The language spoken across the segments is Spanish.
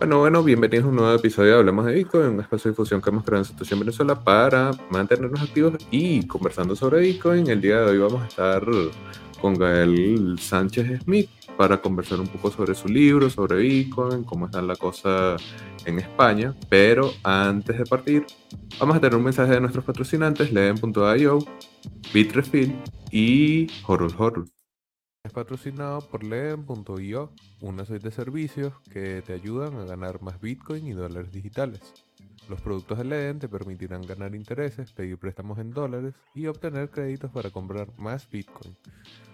Bueno, bueno, bienvenidos a un nuevo episodio de Hablemos de Bitcoin, un espacio de difusión que hemos creado en Situación Venezuela para mantenernos activos y conversando sobre Bitcoin. El día de hoy vamos a estar con Gael Sánchez Smith para conversar un poco sobre su libro, sobre Bitcoin, cómo está la cosa en España. Pero antes de partir, vamos a tener un mensaje de nuestros patrocinantes, Leen.io, Bitrefill y Horror Horror. Es patrocinado por Leen.io, una serie de servicios que te ayudan a ganar más Bitcoin y dólares digitales. Los productos de Leen te permitirán ganar intereses, pedir préstamos en dólares y obtener créditos para comprar más Bitcoin.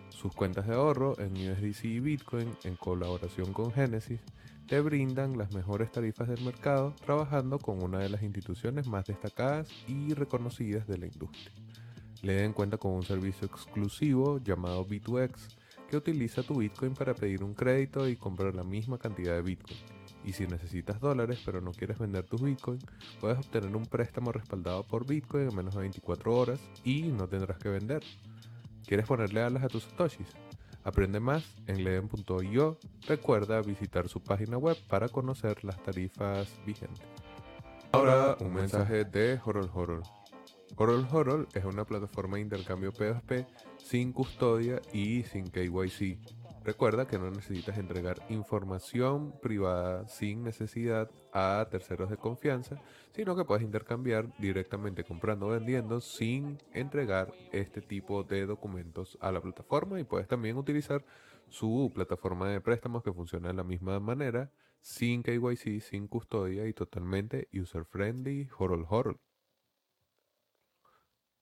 Sus cuentas de ahorro en USDC y Bitcoin, en colaboración con Genesis, te brindan las mejores tarifas del mercado trabajando con una de las instituciones más destacadas y reconocidas de la industria. Leen cuenta con un servicio exclusivo llamado B2X que utiliza tu Bitcoin para pedir un crédito y comprar la misma cantidad de Bitcoin. Y si necesitas dólares pero no quieres vender tus Bitcoin, puedes obtener un préstamo respaldado por Bitcoin en menos de 24 horas y no tendrás que vender. ¿Quieres ponerle alas a tus satoshis? Aprende más en leen.io. Recuerda visitar su página web para conocer las tarifas vigentes. Ahora un mensaje de Horror Horror. Horror Horror es una plataforma de intercambio P2P sin custodia y sin KYC. Recuerda que no necesitas entregar información privada sin necesidad a terceros de confianza, sino que puedes intercambiar directamente comprando o vendiendo sin entregar este tipo de documentos a la plataforma y puedes también utilizar su plataforma de préstamos que funciona de la misma manera, sin KYC, sin custodia y totalmente user friendly, horror horror.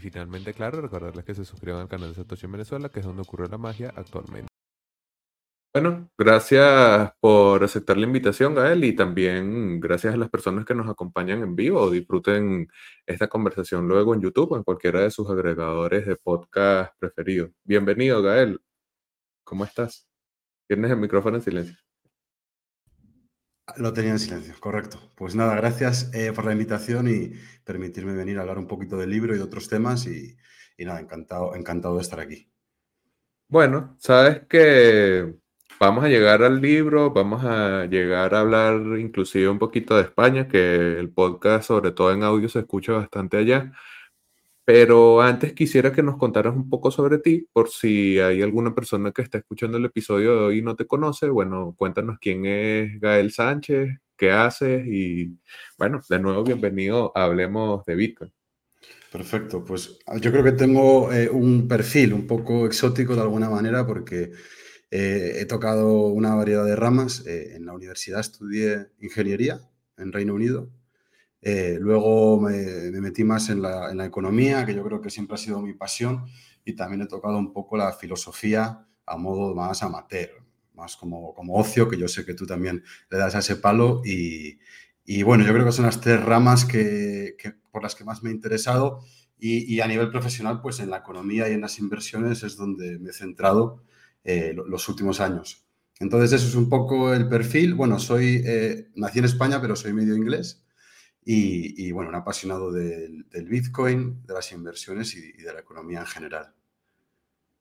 Finalmente, claro, recordarles que se suscriban al canal de Satoshi en Venezuela, que es donde ocurre la magia actualmente. Bueno, gracias por aceptar la invitación, Gael, y también gracias a las personas que nos acompañan en vivo disfruten esta conversación luego en YouTube o en cualquiera de sus agregadores de podcast preferidos. Bienvenido, Gael. ¿Cómo estás? Tienes el micrófono en silencio. Lo tenía en silencio, correcto. Pues nada, gracias eh, por la invitación y permitirme venir a hablar un poquito del libro y de otros temas y, nada, encantado, encantado de estar aquí. Bueno, sabes que vamos a llegar al libro, vamos a llegar a hablar inclusive un poquito de España, que el podcast, sobre todo en audio, se escucha bastante allá. Pero antes quisiera que nos contaras un poco sobre ti, por si hay alguna persona que está escuchando el episodio de hoy y no te conoce. Bueno, cuéntanos quién es Gael Sánchez, qué haces y bueno, de nuevo bienvenido Hablemos de Bitcoin. Perfecto, pues yo creo que tengo eh, un perfil un poco exótico de alguna manera porque eh, he tocado una variedad de ramas. Eh, en la universidad estudié ingeniería en Reino Unido eh, luego me, metí más en la, economía, que yo creo que siempre ha sido mi pasión, y también he tocado un poco la filosofía a modo más amateur, más como, como ocio, que yo sé que tú también le das a ese palo. Y, bueno, yo creo que son las tres ramas que, por las que más me he interesado. Y, a nivel profesional, pues en la economía y en las inversiones es donde me he centrado eh, los últimos años. Entonces, eso es un poco el perfil. Bueno, soy, eh, nací en España, pero soy medio inglés. Y, bueno, un apasionado del, Bitcoin, de las inversiones y, de la economía en general.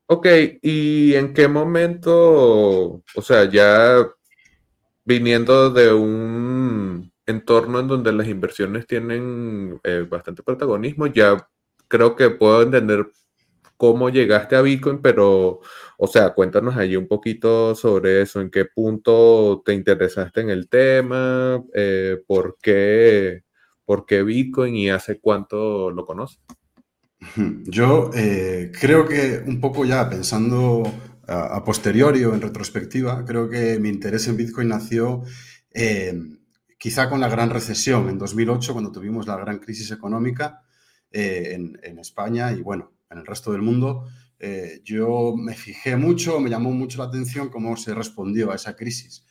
Ok, ¿y en qué momento, o sea, ya viniendo de un entorno en donde las inversiones tienen eh, bastante protagonismo, ya creo que puedo entender cómo llegaste a Bitcoin, pero, o sea, cuéntanos allí un poquito sobre eso, en qué punto te interesaste en el tema, eh, por qué ¿Por qué Bitcoin y hace cuánto lo conoces? Yo eh, creo que un poco ya pensando a, posteriori o en retrospectiva, creo que mi interés en Bitcoin nació eh, quizá con la gran recesión en 2008, cuando tuvimos la gran crisis económica eh, en, España y bueno, en el resto del mundo. yo me fijé mucho, me llamó mucho la atención cómo se respondió a esa crisis.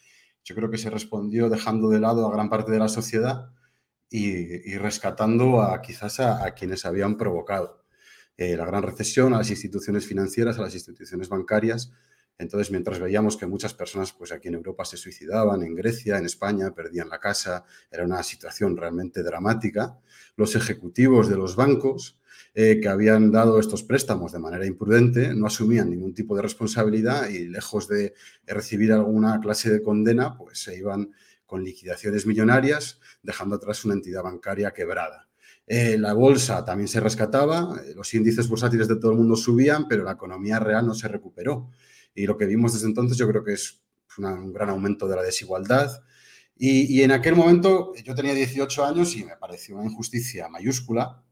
Yo creo que se respondió dejando de lado a gran parte de la sociedad y, rescatando a quizás a, quienes habían provocado eh, la gran recesión, a las instituciones financieras, a las instituciones bancarias. Entonces, mientras veíamos que muchas personas pues, aquí en Europa se suicidaban, en Grecia, en España, perdían la casa, era una situación realmente dramática, los ejecutivos de los bancos eh, que habían dado estos préstamos de manera imprudente no asumían ningún tipo de responsabilidad y lejos de recibir alguna clase de condena, pues se iban con liquidaciones millonarias, dejando atrás una entidad bancaria quebrada. Eh, la bolsa también se rescataba, eh, los índices bursátiles de todo el mundo subían, pero la economía real no se recuperó. Y lo que vimos desde entonces yo creo que es un gran aumento de la desigualdad. Y, y, en aquel momento yo tenía 18 años y me pareció una injusticia mayúscula.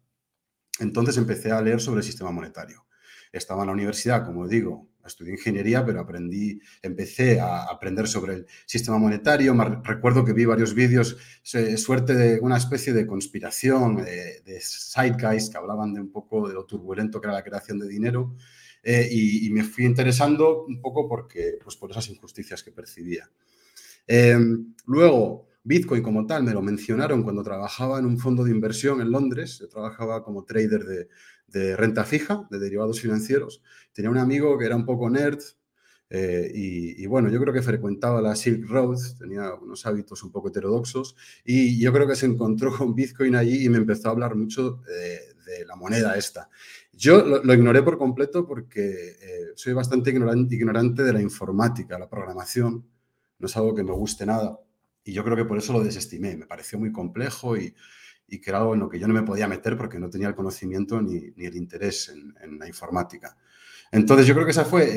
Entonces empecé a leer sobre el sistema monetario. Estaba en la universidad, como digo, estudié ingeniería, pero aprendí, empecé a aprender sobre el sistema monetario. recuerdo que vi varios vídeos, suerte de una especie de conspiración, de, de zeitgeist, que hablaban de un poco de lo turbulento que era la creación de dinero. Eh, y, me fui interesando un poco porque, pues por esas injusticias que percibía. Em, luego, Bitcoin como tal, me lo mencionaron cuando trabajaba en un fondo de inversión en Londres. Yo trabajaba como trader de, renta fija, de derivados financieros. Tenía un amigo que era un poco nerd eh, y, bueno, yo creo que frecuentaba la Silk Road, tenía unos hábitos un poco heterodoxos y yo creo que se encontró con Bitcoin allí y me empezó a hablar mucho de, la moneda esta. Yo lo, ignoré por completo porque eh, soy bastante ignorante, ignorante de la informática, la programación, no es algo que me guste nada y yo creo que por eso lo desestimé, me pareció muy complejo y, y que era algo en lo que yo no me podía meter porque no tenía el conocimiento ni, el interés en, la informática. Entonces yo creo que esa fue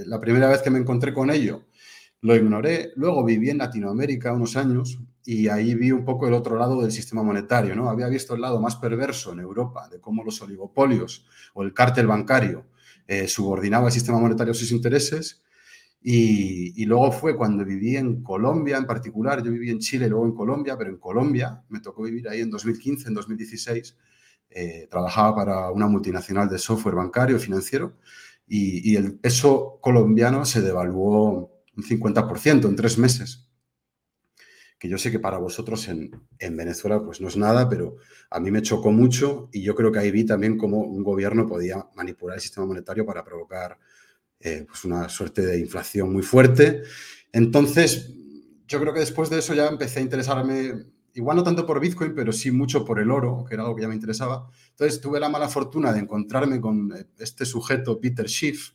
eh, la primera vez que me encontré con ello. Lo ignoré, luego viví en Latinoamérica unos años y ahí vi un poco el otro lado del sistema monetario, ¿no? Había visto el lado más perverso en Europa de cómo los oligopolios o el cártel bancario eh, subordinaba al sistema monetario a sus intereses y, luego fue cuando viví en Colombia en particular, yo viví en Chile, luego en Colombia, pero en Colombia me tocó vivir ahí en 2015, en 2016. Eh, trabajaba para una multinacional de software bancario financiero y, el peso colombiano se devaluó un 50% en tres meses. Que yo sé que para vosotros en, en Venezuela pues no es nada, pero a mí me chocó mucho y yo creo que ahí vi también cómo un gobierno podía manipular el sistema monetario para provocar eh, pues una suerte de inflación muy fuerte. Entonces, yo creo que después de eso ya empecé a interesarme, igual no tanto por Bitcoin, pero sí mucho por el oro, que era algo que ya me interesaba. Entonces, tuve la mala fortuna de encontrarme con eh, este sujeto, Peter Schiff,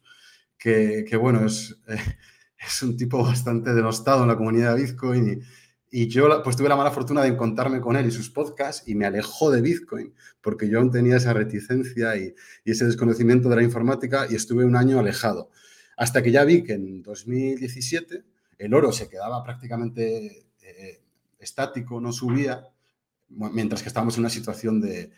que, bueno, es, es un tipo bastante denostado en la comunidad de Bitcoin y yo pues tuve la mala fortuna de encontrarme con él y sus podcasts y me alejó de Bitcoin porque yo tenía esa reticencia y, ese desconocimiento de la informática y estuve un año alejado. Hasta que ya vi que en 2017 el oro se quedaba prácticamente eh, estático, no subía, mientras que estábamos en una situación de,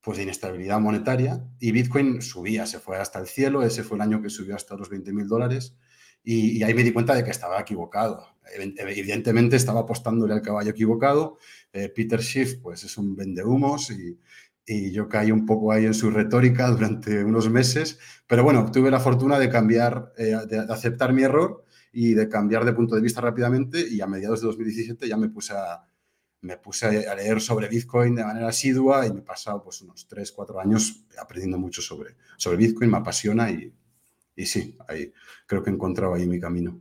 pues, de inestabilidad monetaria y Bitcoin subía, se fue hasta el cielo, ese fue el año que subió hasta los 20 mil dólares y, ahí me di cuenta de que estaba equivocado. Evidentemente estaba apostándole al caballo equivocado. Eh, Peter Schiff, pues es un vendehumos y, y yo caí un poco ahí en su retórica durante unos meses. Pero bueno, tuve la fortuna de cambiar, eh, de, aceptar mi error y de cambiar de punto de vista rápidamente y a mediados de 2017 ya me puse a, me puse a leer sobre Bitcoin de manera asidua y me he pasado pues unos 3, 4 años aprendiendo mucho sobre, sobre Bitcoin, me apasiona y, y sí, ahí creo que encontraba ahí mi camino.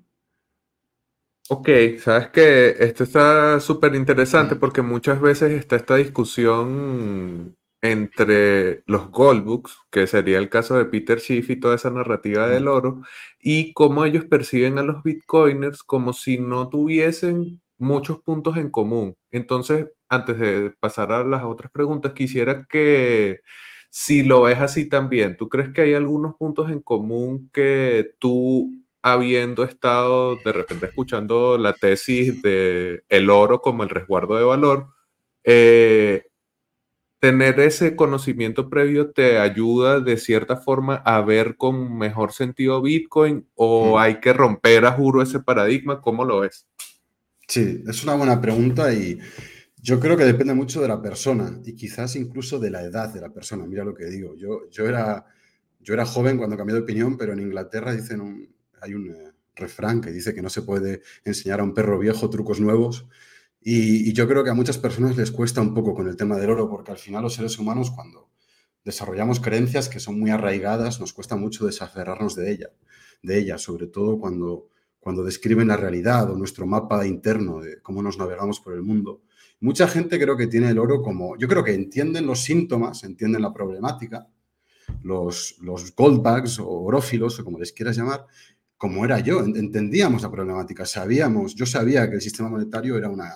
Ok, sabes que esto está súper interesante porque muchas veces está esta discusión entre los Goldbooks, que sería el caso de Peter Schiff y toda esa narrativa del oro, y cómo ellos perciben a los bitcoiners como si no tuviesen muchos puntos en común. Entonces, antes de pasar a las otras preguntas, quisiera que si lo ves así también, ¿tú crees que hay algunos puntos en común que tú, habiendo estado de repente escuchando la tesis de el oro como el resguardo de valor, eh, tener ese conocimiento previo te ayuda de cierta forma a ver con mejor sentido Bitcoin o hay que romper a juro ese paradigma? ¿Cómo lo ves? Sí, es una buena pregunta y yo creo que depende mucho de la persona y quizás incluso de la edad de la persona. Mira lo que digo. Yo, yo, era, yo era joven cuando cambié de opinión, pero en Inglaterra dicen un, hay un eh, refrán que dice que no se puede enseñar a un perro viejo trucos nuevos. Y, yo creo que a muchas personas les cuesta un poco con el tema del oro, porque al final los seres humanos cuando desarrollamos creencias que son muy arraigadas, nos cuesta mucho desaferrarnos de ella, de ella, sobre todo cuando, cuando describen la realidad o nuestro mapa interno de cómo nos navegamos por el mundo. Mucha gente creo que tiene el oro como, yo creo que entienden los síntomas, entienden la problemática, los, los goldbags o orófilos, o como les quieras llamar, como era yo, entendíamos la problemática, sabíamos, yo sabía que el sistema monetario era una,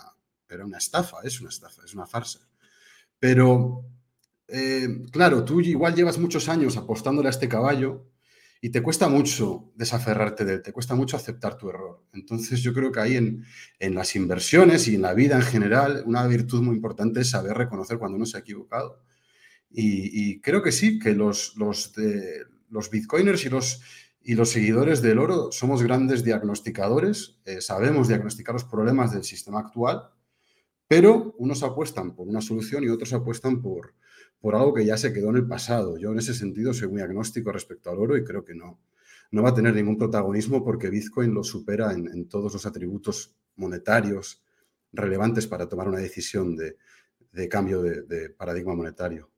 era una estafa, es una estafa, es una farsa. Pero, eh, claro, tú igual llevas muchos años apostándole a este caballo y te cuesta mucho desaferrarte de él, te cuesta mucho aceptar tu error. Entonces yo creo que ahí en, en las inversiones y en la vida en general, una virtud muy importante es saber reconocer cuando uno se ha equivocado. Y, creo que sí, que los, los, de, los bitcoiners y los, y los seguidores del oro somos grandes diagnosticadores, eh, sabemos diagnosticar los problemas del sistema actual pero unos apuestan por una solución y otros apuestan por, por algo que ya se quedó en el pasado. Yo en ese sentido soy muy agnóstico respecto al oro y creo que no, no va a tener ningún protagonismo porque Bitcoin lo supera en, todos los atributos monetarios relevantes para tomar una decisión de, cambio de, paradigma monetario.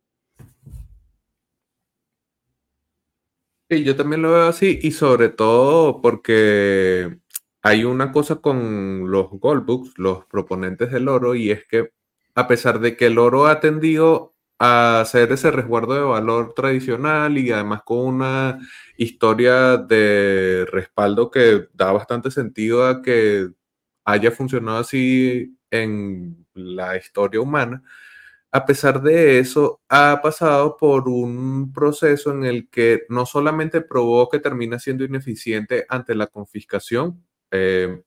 Sí, yo también lo veo así y sobre todo porque hay una cosa con los Goldbooks, los proponentes del oro, y es que a pesar de que el oro ha tendido a ser ese resguardo de valor tradicional y además con una historia de respaldo que da bastante sentido a que haya funcionado así en la historia humana, a pesar de eso, ha pasado por un proceso en el que no solamente probó que termina siendo ineficiente ante la confiscación,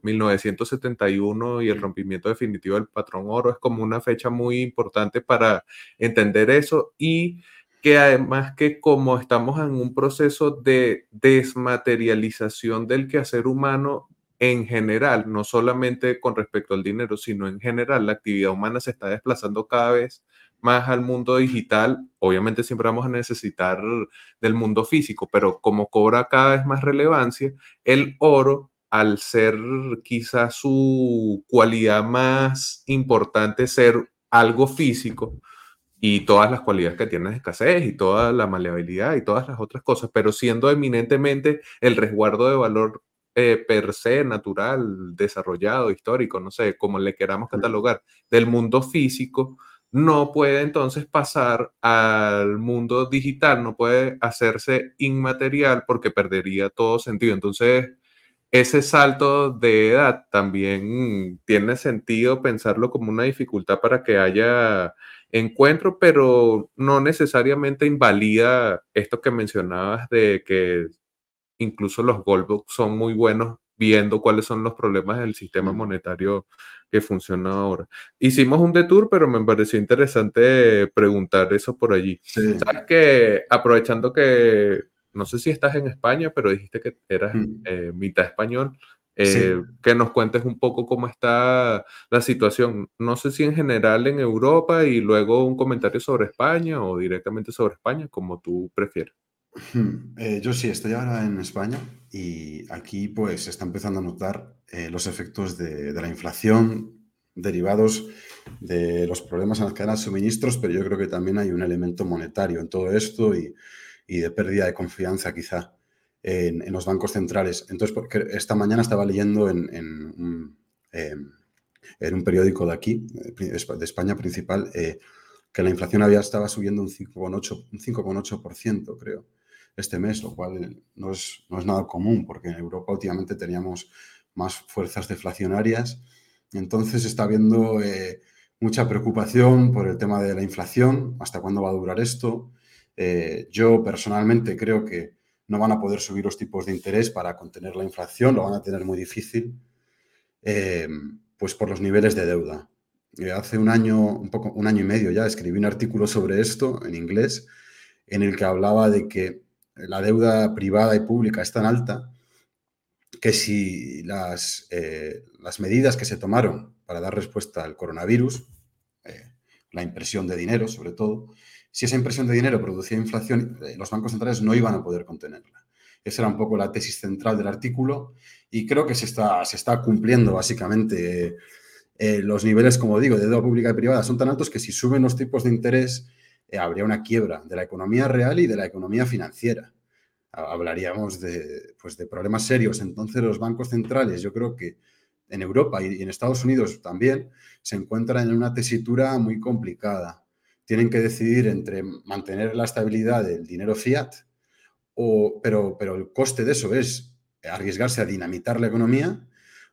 1971 eh, y el rompimiento definitivo del patrón oro es como una fecha muy importante para entender eso y que además que como estamos en un proceso de desmaterialización del quehacer humano en general, no solamente con respecto al dinero, sino en general, la actividad humana se está desplazando cada vez más al mundo digital. Obviamente siempre vamos a necesitar del mundo físico, pero como cobra cada vez más relevancia, el oro al ser quizás su cualidad más importante ser algo físico y todas las cualidades que tiene de escasez y toda la maleabilidad y todas las otras cosas, pero siendo eminentemente el resguardo de valor eh, per se, natural, desarrollado, histórico, no sé, como le queramos catalogar, del mundo físico, no puede entonces pasar al mundo digital, no puede hacerse inmaterial porque perdería todo sentido. Entonces, ese salto de edad también tiene sentido pensarlo como una dificultad para que haya encuentro, pero no necesariamente invalida esto que mencionabas de que incluso los Goldbooks son muy buenos viendo cuáles son los problemas del sistema monetario que funciona ahora. Hicimos un detour, pero me pareció interesante preguntar eso por allí. ¿Sabes que aprovechando que no sé si estás en España, pero dijiste que eras mm. eh, mitad español. Eh, que nos cuentes un poco cómo está la situación. No sé si en general en Europa y luego un comentario sobre España o directamente sobre España, como tú prefieras. Eh, yo sí, estoy ahora en España y aquí pues se está empezando a notar los efectos de, la inflación derivados de los problemas en las cadenas de suministros, pero yo creo que también hay un elemento monetario en todo esto y y de pérdida de confianza quizá en, los bancos centrales. Entonces, porque esta mañana estaba leyendo en, en, un periódico de aquí, de España principal, eh, que la inflación había estaba subiendo un 5,8%, creo, este mes, lo cual no es, no es nada común, porque en Europa últimamente teníamos más fuerzas deflacionarias. Entonces está habiendo eh, mucha preocupación por el tema de la inflación, hasta cuándo va a durar esto, eh, yo personalmente creo que no van a poder subir los tipos de interés para contener la inflación, lo van a tener muy difícil, eh, pues por los niveles de deuda. Eh, hace un año, un, poco, un año y medio ya, escribí un artículo sobre esto en inglés, en el que hablaba de que la deuda privada y pública es tan alta que si las, las medidas que se tomaron para dar respuesta al coronavirus, la impresión de dinero sobre todo, si esa impresión de dinero producía inflación, eh, los bancos centrales no iban a poder contenerla. Esa era un poco la tesis central del artículo y creo que se está, cumpliendo básicamente eh, los niveles, como digo, de deuda pública y privada son tan altos que si suben los tipos de interés, eh, habría una quiebra de la economía real y de la economía financiera. Hablaríamos de, pues, de problemas serios. Entonces, los bancos centrales, yo creo que en Europa y en Estados Unidos también, se encuentran en una tesitura muy complicada. Tienen que decidir entre mantener la estabilidad del dinero fiat, o, pero, pero el coste de eso es arriesgarse a dinamitar la economía,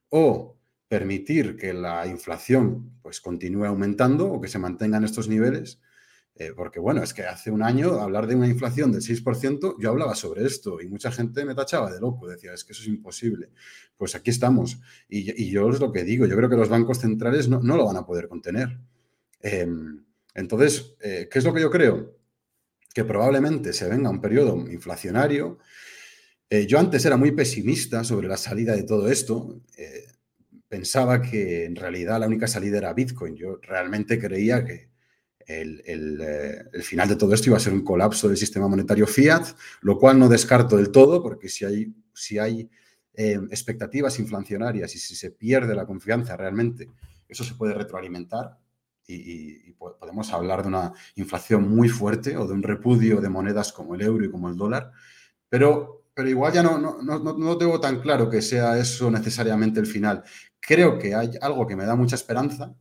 o permitir que la inflación pues, continúe aumentando o que se mantenga en estos niveles. Eh, porque bueno, es que hace un año hablar de una inflación del 6%, yo hablaba sobre esto y mucha gente me tachaba de loco, decía, es que eso es imposible. Pues aquí estamos. Y, yo es lo que digo, yo creo que los bancos centrales no, lo van a poder contener. Em, entonces, eh, ¿qué es lo que yo creo? Que probablemente se venga un periodo inflacionario. Eh, yo antes era muy pesimista sobre la salida de todo esto pensaba que en realidad la única salida era Bitcoin. Yo realmente creía que el, eh, final de todo esto iba a ser un colapso del sistema monetario fiat, lo cual no descarto del todo, porque si hay, si hay eh, expectativas inflacionarias y si se pierde la confianza realmente, eso se puede retroalimentar y, podemos hablar de una inflación muy fuerte o de un repudio de monedas como el euro y como el dólar, pero pero igual ya no, no, no, no, tengo tan claro que sea eso necesariamente el final creo que hay algo que me da mucha esperanza,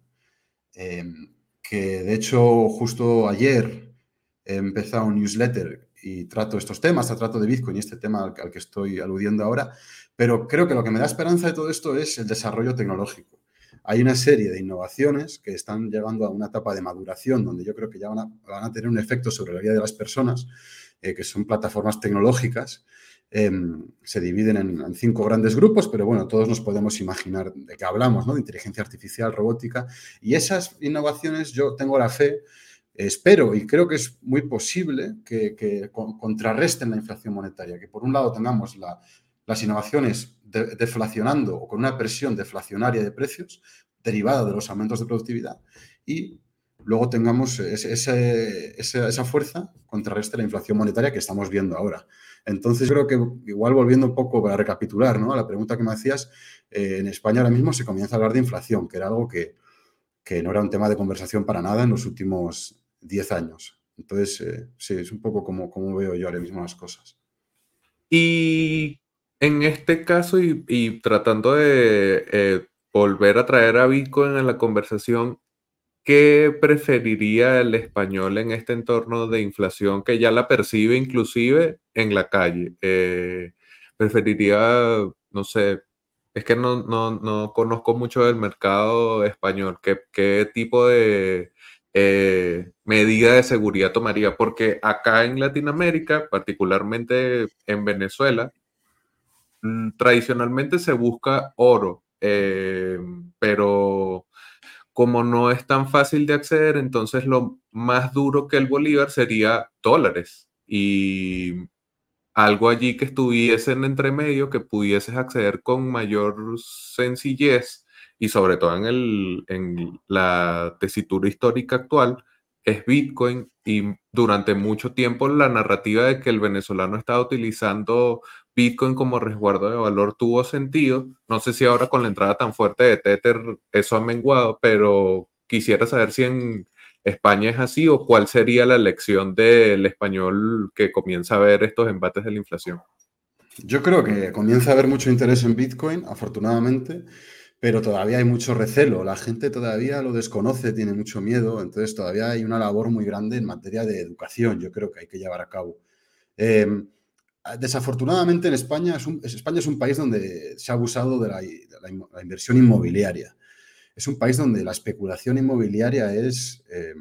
em, que de hecho justo ayer he empezado un newsletter y trato estos temas, trato de Bitcoin y este tema al, que estoy aludiendo ahora, pero creo que lo que me da esperanza de todo esto es el desarrollo tecnológico. Hay una serie de innovaciones que están llegando a una etapa de maduración donde yo creo que ya van a, tener un efecto sobre la vida de las personas, eh, que son plataformas tecnológicas Em, se dividen en, cinco grandes grupos, pero bueno, todos nos podemos imaginar de qué hablamos, ¿no? De inteligencia artificial, robótica. Y esas innovaciones yo tengo la fe, espero y creo que es muy posible que, contrarresten la inflación monetaria, que por un lado tengamos las innovaciones deflacionando o con una presión deflacionaria de precios derivada de los aumentos de productividad y luego tengamos esa fuerza contrarreste la inflación monetaria que estamos viendo ahora. Entonces, creo que igual volviendo un poco para recapitular ¿no? a la pregunta que me hacías, eh, en España ahora mismo se comienza a hablar de inflación, que era algo que, no era un tema de conversación para nada en los últimos 10 años. Entonces, eh, sí, es un poco como, como veo yo ahora mismo las cosas. Y en este caso, y, tratando de eh, volver a traer a Bitcoin en la conversación, ¿qué preferiría el español en este entorno de inflación que ya la percibe inclusive en la calle? Eh, preferiría, no sé, es que no, no, conozco mucho del mercado español. ¿Qué, tipo de eh, medida de seguridad tomaría? Porque acá en Latinoamérica, particularmente en Venezuela, mm, tradicionalmente se busca oro, eh, pero como no es tan fácil de acceder, entonces lo más duro que el bolívar sería dólares. Y algo allí que estuviesen entre medio que pudieses acceder con mayor sencillez y sobre todo en, el, en la tesitura histórica actual es Bitcoin. Y durante mucho tiempo la narrativa de que el venezolano estaba utilizando Bitcoin como resguardo de valor tuvo sentido. No sé si ahora con la entrada tan fuerte de Tether eso ha menguado, pero quisiera saber si en España es así o cuál sería la lección del español que comienza a ver estos embates de la inflación. Yo creo que comienza a haber mucho interés en Bitcoin, afortunadamente, pero todavía hay mucho recelo. La gente todavía lo desconoce, tiene mucho miedo, entonces todavía hay una labor muy grande en materia de educación, yo creo que hay que llevar a cabo. Em, desafortunadamente en España es, un, España es un país donde se ha abusado de la, inversión inmobiliaria. Es un país donde la especulación inmobiliaria es, eh,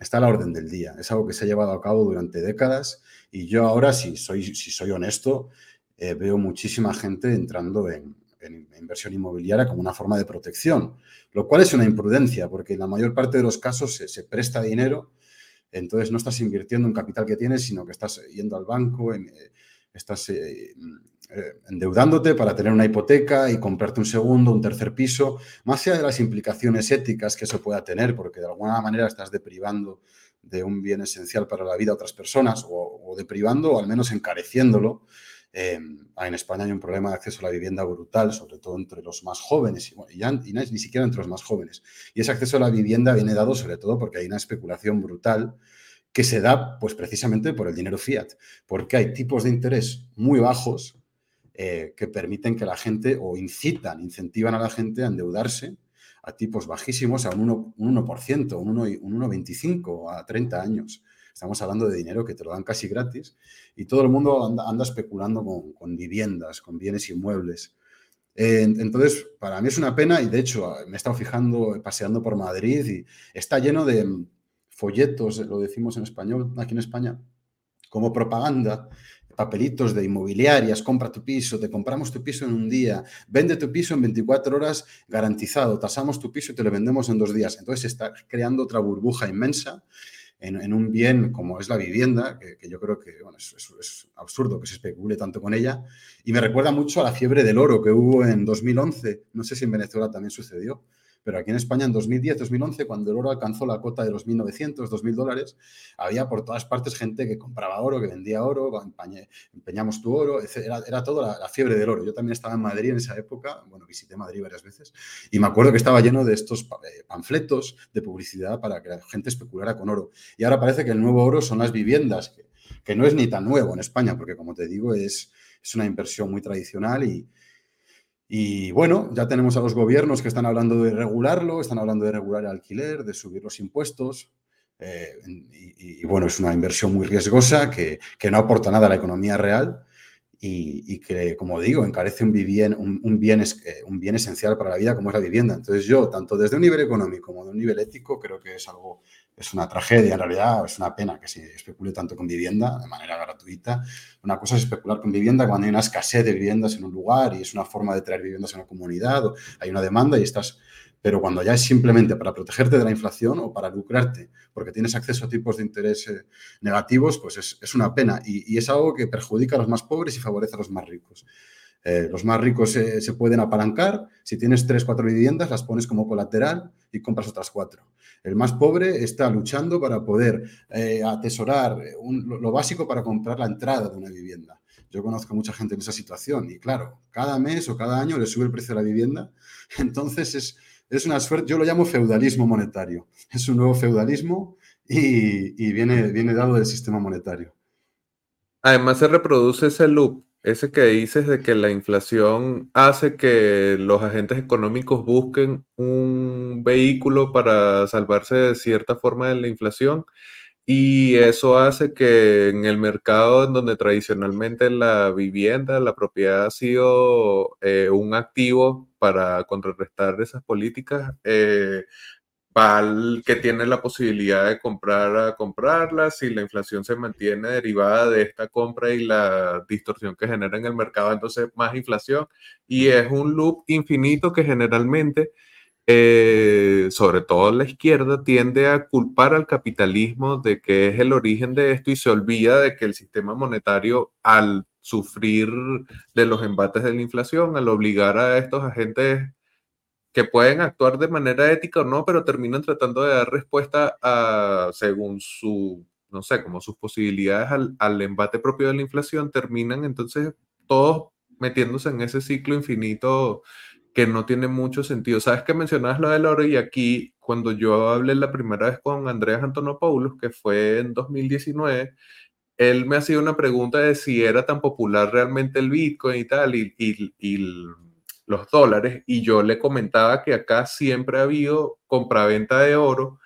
está a la orden del día. Es algo que se ha llevado a cabo durante décadas y yo ahora, si soy, si soy honesto, eh, veo muchísima gente entrando en, inversión inmobiliaria como una forma de protección, lo cual es una imprudencia porque en la mayor parte de los casos se presta dinero entonces no estás invirtiendo un capital que tienes, sino que estás yendo al banco, eh, estás eh, eh, endeudándote para tener una hipoteca y comprarte un segundo, un tercer piso, más allá de las implicaciones éticas que eso pueda tener, porque de alguna manera estás deprivando de un bien esencial para la vida a otras personas o, deprivando o al menos encareciéndolo. Em, en España hay un problema de acceso a la vivienda brutal, sobre todo entre los más jóvenes, y, ni siquiera entre los más jóvenes. Y ese acceso a la vivienda viene dado sobre todo porque hay una especulación brutal que se da pues precisamente por el dinero fiat, porque hay tipos de interés muy bajos eh, que permiten que la gente o incitan, incentivan a la gente a endeudarse a tipos bajísimos, a un 1%, un 1%, un 1,25 a 30 años. Estamos hablando de dinero que te lo dan casi gratis y todo el mundo anda, especulando con, viviendas, con bienes inmuebles. entonces, para mí es una pena y de hecho me he estado fijando, paseando por Madrid y está lleno de folletos, lo decimos en español, aquí en España, como propaganda papelitos de inmobiliarias, compra tu piso, te compramos tu piso en un día, vende tu piso en 24 horas garantizado, tasamos tu piso y te lo vendemos en dos días. Entonces está creando otra burbuja inmensa en, un bien como es la vivienda, que, yo creo que es, absurdo que se especule tanto con ella, y me recuerda mucho a la fiebre del oro que hubo en 2011, no sé si en Venezuela también sucedió, pero aquí en España en 2010, 2011, cuando el oro alcanzó la cota de los 1.900, 2.000 dólares, había por todas partes gente que compraba oro, que vendía oro, empeñamos tu oro, era, era toda la, fiebre del oro. Yo también estaba en Madrid en esa época, bueno, visité Madrid varias veces, y me acuerdo que estaba lleno de estos eh, panfletos de publicidad para que la gente especulara con oro. Y ahora parece que el nuevo oro son las viviendas, que, que no es ni tan nuevo en España, porque como te digo, es, es una inversión muy tradicional y, y bueno, ya tenemos a los gobiernos que están hablando de regularlo, están hablando de regular el alquiler, de subir los impuestos. Eh, y, bueno, es una inversión muy riesgosa que, no aporta nada a la economía real y, que, como digo, encarece un bien, un, bien, eh, un bien esencial para la vida como es la vivienda. Entonces yo, tanto desde un nivel económico como de un nivel ético, creo que es algo es una tragedia, en realidad es una pena que se especule tanto con vivienda de manera gratuita. Una cosa es especular con vivienda cuando hay una escasez de viviendas en un lugar y es una forma de traer viviendas en una comunidad, hay una demanda y estás... Pero cuando ya es simplemente para protegerte de la inflación o para lucrarte porque tienes acceso a tipos de interés eh, negativos, pues es, una pena y, es algo que perjudica a los más pobres y favorece a los más ricos. Eh, los más ricos se pueden apalancar. Si tienes tres, cuatro viviendas, las pones como colateral y compras otras cuatro. El más pobre está luchando para poder eh, atesorar lo, básico para comprar la entrada de una vivienda. Yo conozco a mucha gente en esa situación y claro, cada mes o cada año le sube el precio de la vivienda. Entonces es, es una suerte, yo lo llamo feudalismo monetario. Es un nuevo feudalismo y, y viene, viene dado del sistema monetario. Además se reproduce ese loop ese que dices de que la inflación hace que los agentes económicos busquen un vehículo para salvarse de cierta forma de la inflación y eso hace que en el mercado en donde tradicionalmente la vivienda, la propiedad ha sido eh, un activo para contrarrestar esas políticas, eh, que tiene la posibilidad de comprar a comprarla, si la inflación se mantiene derivada de esta compra y la distorsión que genera en el mercado, entonces más inflación. Y es un loop infinito que generalmente, eh, sobre todo la izquierda, tiende a culpar al capitalismo de que es el origen de esto y se olvida de que el sistema monetario al sufrir de los embates de la inflación, al obligar a estos agentes que pueden actuar de manera ética o no, pero terminan tratando de dar respuesta a, según su, no sé, como sus posibilidades al, al embate propio de la inflación, terminan entonces todos metiéndose en ese ciclo infinito que no tiene mucho sentido. Sabes que mencionabas lo del oro y aquí cuando yo hablé la primera vez con Andreas Antonopoulos, que fue en 2019, él me hacía una pregunta de si era tan popular realmente el Bitcoin y tal, y, y, los dólares y yo le comentaba que acá siempre ha habido compraventa de oro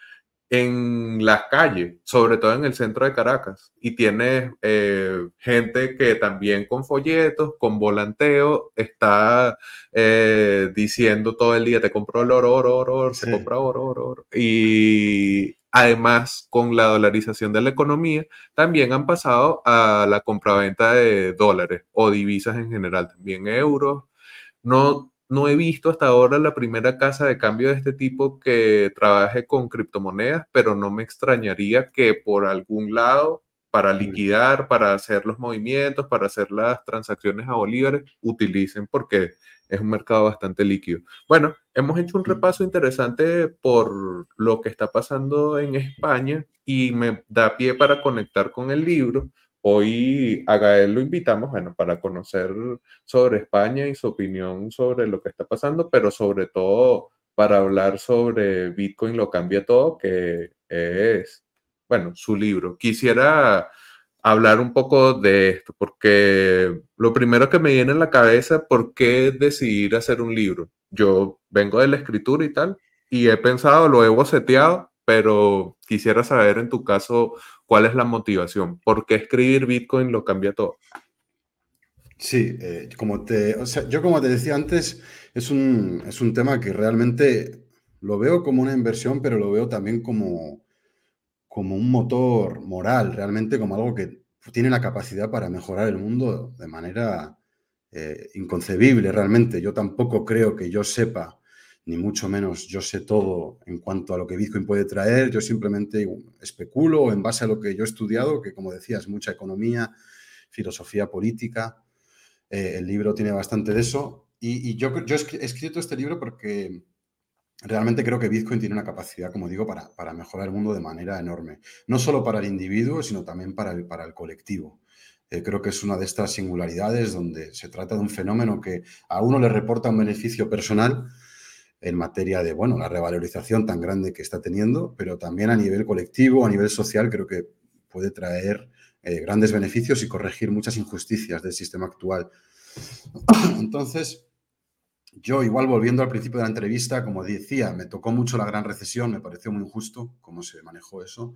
en las calles, sobre todo en el centro de Caracas, y tiene eh, gente que también con folletos, con volanteo, está eh, diciendo todo el día, te compro el oro, oro, oro, oro se compra oro, oro, oro. Y además, con la dolarización de la economía, también han pasado a la compraventa de dólares o divisas en general, también euros, no, no he visto hasta ahora la primera casa de cambio de este tipo que trabaje con criptomonedas, pero no me extrañaría que por algún lado, para liquidar, para hacer los movimientos, para hacer las transacciones a bolívares, utilicen porque es un mercado bastante líquido. Bueno, hemos hecho un repaso interesante por lo que está pasando en España y me da pie para conectar con el libro hoy a Gael lo invitamos, bueno, para conocer sobre España y su opinión sobre lo que está pasando, pero sobre todo para hablar sobre Bitcoin lo cambia todo, que es, bueno, su libro. Quisiera hablar un poco de esto, porque lo primero que me viene en la cabeza, ¿por qué decidir hacer un libro? Yo vengo de la escritura y tal, y he pensado, lo he boceteado, pero quisiera saber en tu caso cuál es la motivación, por qué escribir Bitcoin lo cambia todo. Sí, eh, como te, yo como te decía antes, es un, es un tema que realmente lo veo como una inversión, pero lo veo también como, como un motor moral, realmente como algo que tiene la capacidad para mejorar el mundo de manera eh, inconcebible realmente. Yo tampoco creo que yo sepa, ni mucho menos yo sé todo en cuanto a lo que Bitcoin puede traer. Yo simplemente especulo en base a lo que yo he estudiado, que como decía es mucha economía, filosofía política. Eh, el libro tiene bastante de eso. Y, yo, he escrito este libro porque realmente creo que Bitcoin tiene una capacidad, como digo, para, mejorar el mundo de manera enorme. No solo para el individuo, sino también para el, para el colectivo. Eh, creo que es una de estas singularidades donde se trata de un fenómeno que a uno le reporta un beneficio personal en materia de, bueno, la revalorización tan grande que está teniendo, pero también a nivel colectivo, a nivel social, creo que puede traer eh, grandes beneficios y corregir muchas injusticias del sistema actual. Entonces, yo igual volviendo al principio de la entrevista, como decía, me tocó mucho la gran recesión, me pareció muy injusto cómo se manejó eso.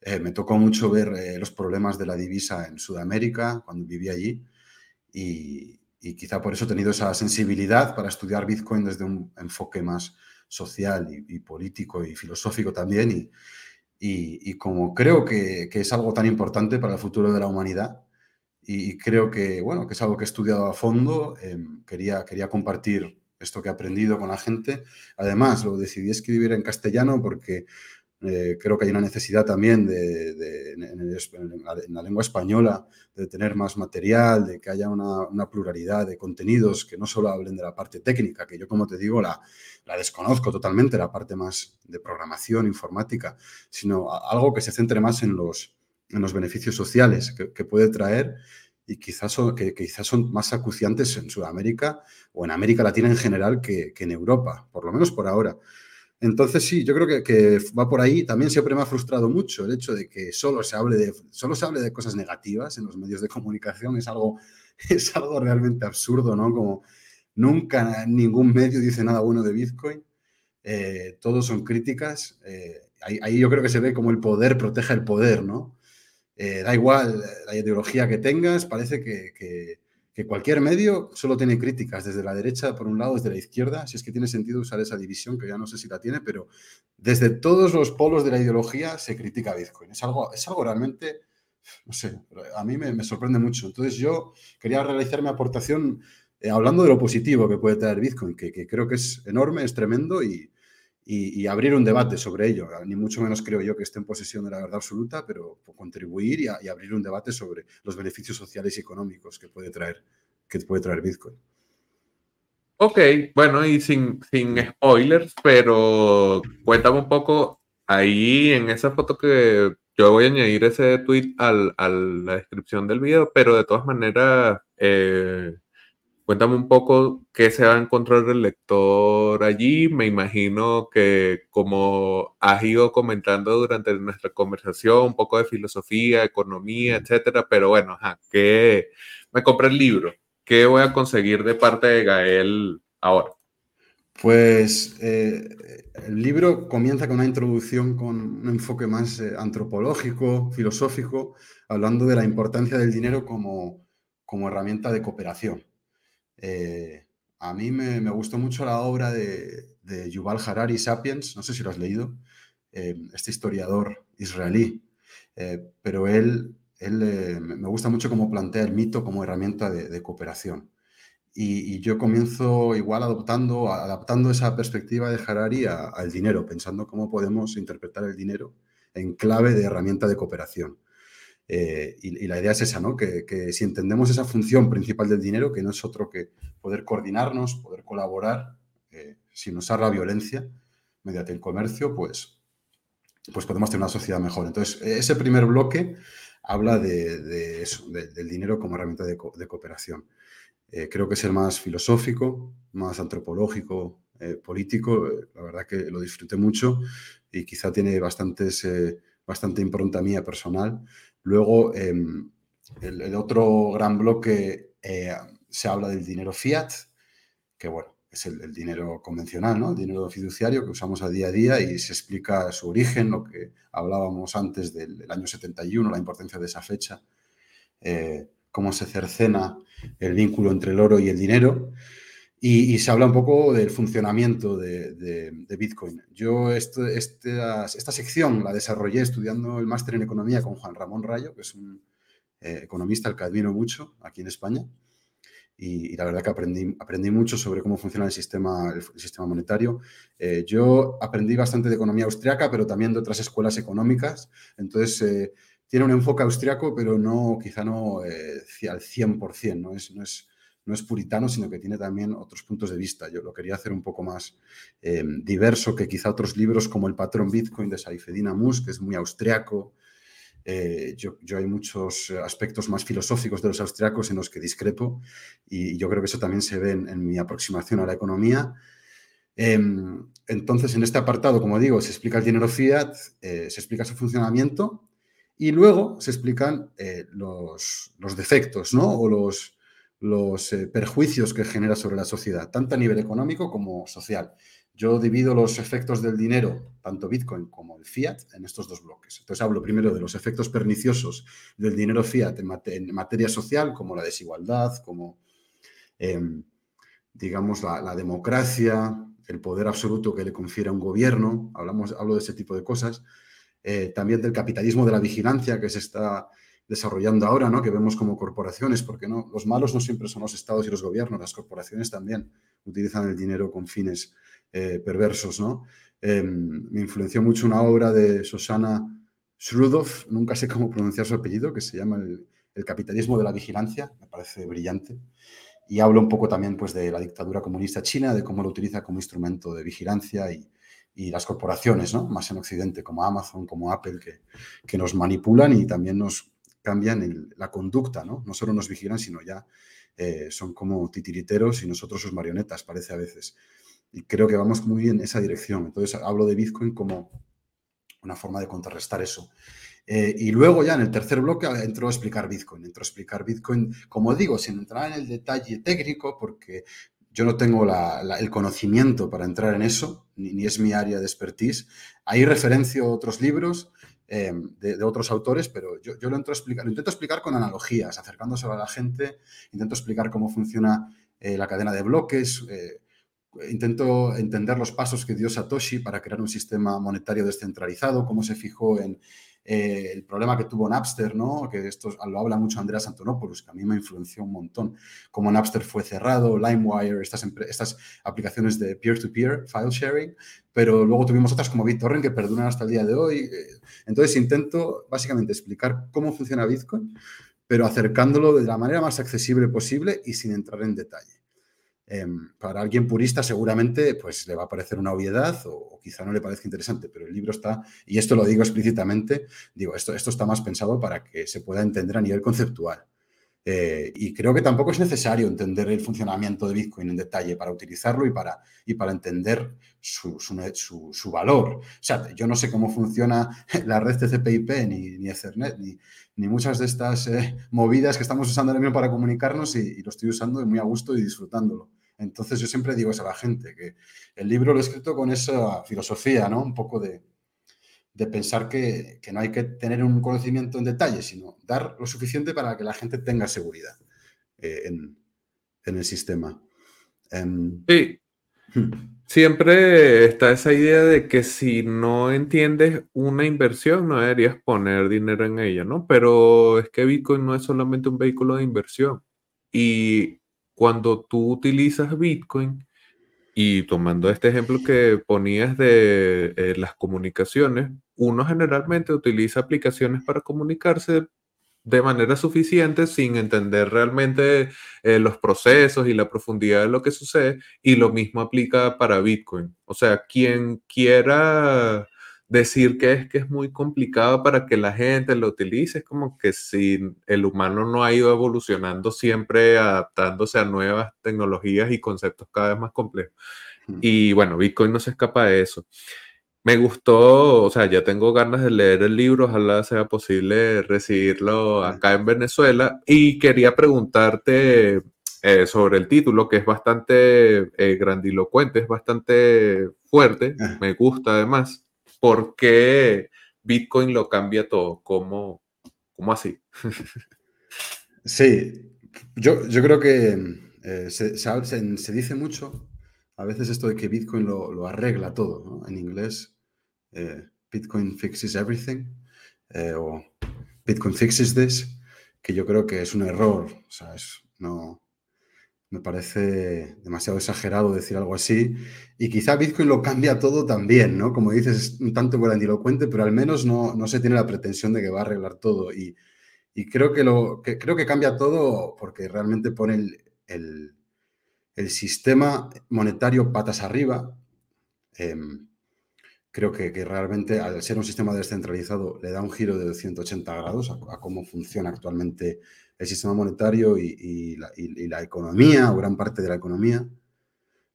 Eh, me tocó mucho ver eh, los problemas de la divisa en Sudamérica cuando viví allí y, quizá por eso he tenido esa sensibilidad para estudiar Bitcoin desde un enfoque más social y, político y filosófico también. Y, y como creo que, que, es algo tan importante para el futuro de la humanidad, y creo que, bueno, que es algo que he estudiado a fondo. Em, quería, quería compartir esto que he aprendido con la gente. Además, lo decidí escribir en castellano porque eh, creo que hay una necesidad también de, en, la, lengua española de tener más material, de que haya una, una, pluralidad de contenidos que no solo hablen de la parte técnica, que yo, como te digo, la, la desconozco totalmente, la parte más de programación informática, sino algo que se centre más en los, en los beneficios sociales que, puede traer y quizás son, que, quizás son más acuciantes en Sudamérica o en América Latina en general que, en Europa, por lo menos por ahora. Entonces sí, yo creo que, va por ahí. También siempre me ha frustrado mucho el hecho de que solo se hable de, solo se hable de cosas negativas en los medios de comunicación. Es algo, es algo realmente absurdo, ¿no? Como nunca ningún medio dice nada bueno de Bitcoin. Eh, todos son críticas. Eh, ahí, yo creo que se ve como el poder protege el poder, ¿no? Eh, da igual la ideología que tengas, parece que, cualquier medio solo tiene críticas, desde la derecha por un lado, desde la izquierda, si es que tiene sentido usar esa división, que ya no sé si la tiene, pero desde todos los polos de la ideología se critica Bitcoin. Es algo, es algo realmente, no sé, a mí me, sorprende mucho. Entonces yo quería realizar mi aportación eh, hablando de lo positivo que puede traer Bitcoin, que creo que es enorme, es tremendo y, y, abrir un debate sobre ello. Ni mucho menos creo yo que esté en posesión de la verdad absoluta, pero contribuir y, abrir un debate sobre los beneficios sociales y económicos que puede traer, que puede traer Bitcoin. Ok, bueno, y sin, sin spoilers, pero cuéntame un poco ahí en esa foto que yo voy a añadir ese tweet al, a la descripción del video, pero de todas maneras, eh, Cuéntame un poco qué se va a encontrar el lector allí. Me imagino que como has ido comentando durante nuestra conversación, un poco de filosofía, economía, etcétera, pero bueno, ajá, ¿qué? Me compré el libro. ¿Qué voy a conseguir de parte de Gael ahora? Pues eh, el libro comienza con una introducción con un enfoque más eh, antropológico, filosófico, hablando de la importancia del dinero como, como herramienta de cooperación. Eh, a mí me, gustó mucho la obra de, Yuval Harari, Sapiens, no sé si lo has leído, eh, este historiador israelí, eh, pero él, él me gusta mucho cómo plantea el mito como herramienta de, cooperación. Y, yo comienzo igual adoptando, adaptando esa perspectiva de Harari al dinero, pensando cómo podemos interpretar el dinero en clave de herramienta de cooperación. Eh, y, la idea es esa, ¿no? Que, si entendemos esa función principal del dinero, que no es otro que poder coordinarnos, poder colaborar eh, sin usar la violencia mediante el comercio, pues, pues podemos tener una sociedad mejor. Entonces, ese primer bloque, habla de, del dinero como herramienta de, cooperación. Eh, creo que es el más filosófico, más antropológico, eh, político. La verdad que lo disfruté mucho y quizá tiene bastantes, bastante impronta mía personal. Luego, em, el, otro gran bloque se habla del dinero fiat, que bueno, es el, dinero convencional, ¿no? El dinero fiduciario que usamos a día a día y se explica su origen, lo que hablábamos antes del, año 71, la importancia de esa fecha, eh, cómo se cercena el vínculo entre el oro y el dinero. Y, se habla un poco del funcionamiento de, Bitcoin. Yo este, esta, sección la desarrollé estudiando el máster en economía con Juan Ramón Rayo, que es un eh, economista al que admiro mucho aquí en España y, la verdad que aprendí, aprendí mucho sobre cómo funciona el sistema, el, sistema monetario. Eh, yo aprendí bastante de economía austriaca, pero también de otras escuelas económicas. Entonces, eh, tiene un enfoque austriaco, pero no, quizá no eh, al 100%, ¿no? Es, no, es, no es puritano, sino que tiene también otros puntos de vista. Yo lo quería hacer un poco más diverso que quizá otros libros como El patrón Bitcoin de Saifedina Mus, que es muy austriaco, eh, yo, hay muchos aspectos más filosóficos de los austriacos en los que discrepo y yo creo que eso también se ve en, mi aproximación a la economía. Em, entonces, en este apartado, como digo, se explica el dinero fiat, eh, se explica su funcionamiento y luego se explican eh, los, defectos ¿no? o los, los perjuicios que genera sobre la sociedad, tanto a nivel económico como social. Yo divido los efectos del dinero, tanto Bitcoin como el fiat, en estos dos bloques. Entonces hablo primero de los efectos perniciosos del dinero fiat en, materia social, como la desigualdad, como, em, digamos, la, democracia, el poder absoluto que le confiere a un gobierno. Hablamos, hablo de ese tipo de cosas. Eh, también del capitalismo de la vigilancia que se está desarrollando ahora, ¿no? que vemos como corporaciones, porque no, los malos no siempre son los estados y los gobiernos, las corporaciones también utilizan el dinero con fines eh, perversos, ¿no? Em, me influenció mucho una obra de Susana Shrudov, nunca sé cómo pronunciar su apellido, que se llama el, capitalismo de la vigilancia, me parece brillante. Y hablo un poco también pues, de la dictadura comunista china, de cómo lo utiliza como instrumento de vigilancia y, las corporaciones, ¿no? más en Occidente, como Amazon, como Apple, que, que nos manipulan y también nos cambian la conducta, ¿no? no solo nos vigilan, sino ya eh, son como titiriteros y nosotros sus marionetas, parece a veces. Y creo que vamos muy bien en esa dirección. Entonces hablo de Bitcoin como una forma de contrarrestar eso. Eh, y luego ya en el tercer bloque entro a explicar Bitcoin. Entro a explicar Bitcoin, como digo, sin entrar en el detalle técnico, porque yo no tengo el conocimiento para entrar en eso, ni, es mi área de expertise. Ahí referencio otros libros eh, de, otros autores, pero yo, lo, entro a explicar, lo intento explicar con analogías, acercándose a la gente, intento explicar cómo funciona eh, la cadena de bloques, intento entender los pasos que dio Satoshi para crear un sistema monetario descentralizado, cómo se fijó en eh, el problema que tuvo Napster, ¿no? que esto lo habla mucho Andreas Antonopoulos, que a mí me influenció un montón, cómo Napster fue cerrado, LimeWire, estas, estas aplicaciones de peer-to-peer, file sharing, pero luego tuvimos otras como BitTorrent que perduran hasta el día de hoy. Eh, entonces intento básicamente explicar cómo funciona Bitcoin, pero acercándolo de la manera más accesible posible y sin entrar en detalle. Em, para alguien purista seguramente pues, le va a parecer una obviedad o, quizá no le parezca interesante, pero el libro está, y esto lo digo explícitamente, digo, esto, esto está más pensado para que se pueda entender a nivel conceptual. Eh, y creo que tampoco es necesario entender el funcionamiento de Bitcoin en detalle para utilizarlo y para, y para entender su, su, valor. O sea, yo no sé cómo funciona la red TCP/IP ni, ni Ethernet, ni, ni, muchas de estas eh, movidas que estamos usando ahora mismo para comunicarnos y, y, lo estoy usando muy a gusto y disfrutándolo. Entonces yo siempre digo eso a la gente, que el libro lo he escrito con esa filosofía, ¿no? Un poco de, pensar que, no hay que tener un conocimiento en detalle, sino dar lo suficiente para que la gente tenga seguridad eh, en, el sistema. Em, sí. Hmm. Siempre está esa idea de que si no entiendes una inversión, no deberías poner dinero en ella, ¿no? Pero es que Bitcoin no es solamente un vehículo de inversión. Y cuando tú utilizas Bitcoin, y tomando este ejemplo que ponías de eh, las comunicaciones, uno generalmente utiliza aplicaciones para comunicarse de manera suficiente sin entender realmente eh, los procesos y la profundidad de lo que sucede y lo mismo aplica para Bitcoin. O sea, quien quiera decir que es que es muy complicado para que la gente lo utilice, es como que si el humano no ha ido evolucionando siempre, adaptándose a nuevas tecnologías y conceptos cada vez más complejos. Y bueno, Bitcoin no se escapa de eso. Me gustó, o sea, ya tengo ganas de leer el libro, ojalá sea posible recibirlo acá en Venezuela. Y quería preguntarte eh, sobre el título, que es bastante eh, grandilocuente, es bastante fuerte, me gusta además. ¿Por qué Bitcoin lo cambia todo? ¿Cómo, cómo así? sí, yo, yo creo que eh, se, dice mucho a veces esto de que Bitcoin lo, arregla todo. En inglés, eh, Bitcoin fixes everything eh, o Bitcoin fixes this, que yo creo que es un error. O sea, no, me parece demasiado exagerado decir algo así. Y quizá Bitcoin lo cambia todo también, ¿no? Como dices, es un tanto grandilocuente, pero al menos no, no se tiene la pretensión de que va a arreglar todo. Y, creo, que lo, creo que cambia todo porque realmente pone el, sistema monetario patas arriba. Em, creo que, realmente al ser un sistema descentralizado le da un giro de 180 grados a cómo funciona actualmente el sistema monetario y, la, economía, o gran parte de la economía.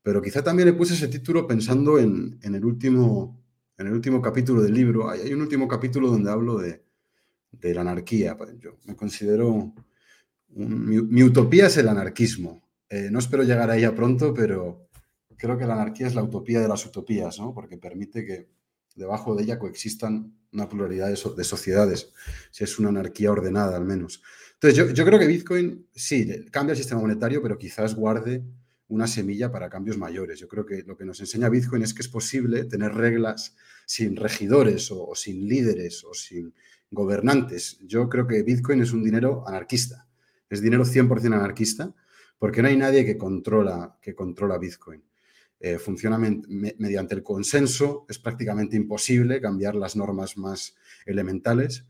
Pero quizá también le puse ese título pensando en, el, último, en el último capítulo del libro. Hay, un último capítulo donde hablo de, la anarquía. Yo me considero... mi, utopía es el anarquismo. Eh, no espero llegar a ella pronto, pero creo que la anarquía es la utopía de las utopías, ¿no? porque permite que debajo de ella coexistan una pluralidad de sociedades, si es una anarquía ordenada al menos. Entonces, yo, creo que Bitcoin sí cambia el sistema monetario, pero quizás guarde una semilla para cambios mayores. Yo creo que lo que nos enseña Bitcoin es que es posible tener reglas sin regidores o, sin líderes o sin gobernantes. Yo creo que Bitcoin es un dinero anarquista, es dinero 100% anarquista, porque no hay nadie que controla, que controla Bitcoin. Eh, funciona mediante el consenso, es prácticamente imposible cambiar las normas más elementales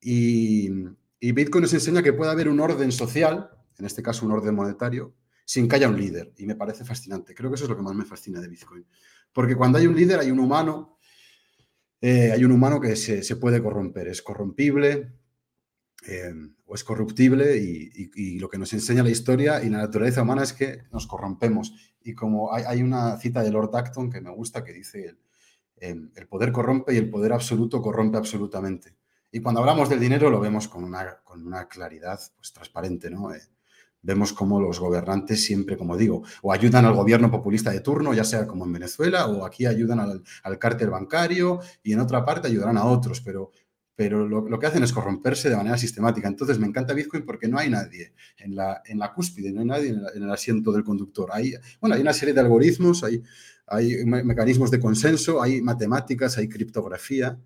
y, y Bitcoin nos enseña que puede haber un orden social, en este caso un orden monetario, sin que haya un líder. Y me parece fascinante. Creo que eso es lo que más me fascina de Bitcoin. Porque cuando hay un líder, hay un humano, eh, hay un humano que se, puede corromper, es corrompible eh, o es corruptible y, lo que nos enseña la historia y la naturaleza humana es que nos corrompemos. Y como hay, una cita de Lord Acton que me gusta que dice, el, el poder corrompe y el poder absoluto corrompe absolutamente. Y cuando hablamos del dinero lo vemos con una, con una claridad pues, transparente, ¿no? Eh, vemos cómo los gobernantes siempre, como digo, o ayudan al gobierno populista de turno, ya sea como en Venezuela, o aquí ayudan al, al cártel bancario y en otra parte ayudarán a otros, pero, pero lo, que hacen es corromperse de manera sistemática. Entonces me encanta Bitcoin porque no hay nadie en la, en la cúspide, no hay nadie en, el asiento del conductor. Hay, bueno, hay una serie de algoritmos, hay, hay mecanismos de consenso, hay matemáticas, hay criptografía,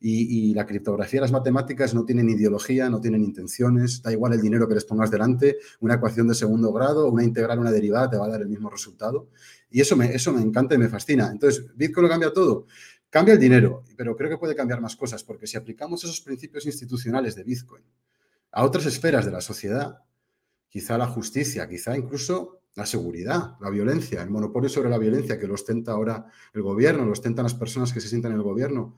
y, la criptografía las matemáticas no tienen ideología, no tienen intenciones, da igual el dinero que les pongas delante, una ecuación de segundo grado, una integral, una derivada te va a dar el mismo resultado. Y eso me, eso me encanta y me fascina. Entonces, Bitcoin lo cambia todo. Cambia el dinero, pero creo que puede cambiar más cosas, porque si aplicamos esos principios institucionales de Bitcoin a otras esferas de la sociedad, quizá la justicia, quizá incluso la seguridad, la violencia, el monopolio sobre la violencia que lo ostenta ahora el gobierno, lo ostentan las personas que se sientan en el gobierno,